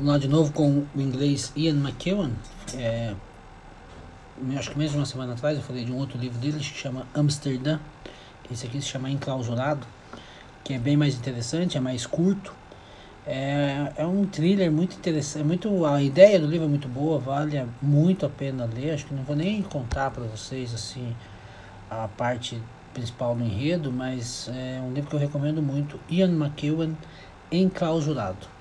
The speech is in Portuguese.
Vamos lá de novo com o inglês Ian McEwan. É, acho que mesmo uma semana atrás eu falei de um outro livro dele que chama Amsterdã. Esse aqui se chama Enclausurado, que é bem mais interessante, é mais curto. É, é um thriller muito interessante, é muito a ideia do livro é muito boa, vale muito a pena ler. Acho que não vou nem contar para vocês assim a parte principal do enredo, mas é um livro que eu recomendo muito, Ian McEwan, Enclausurado.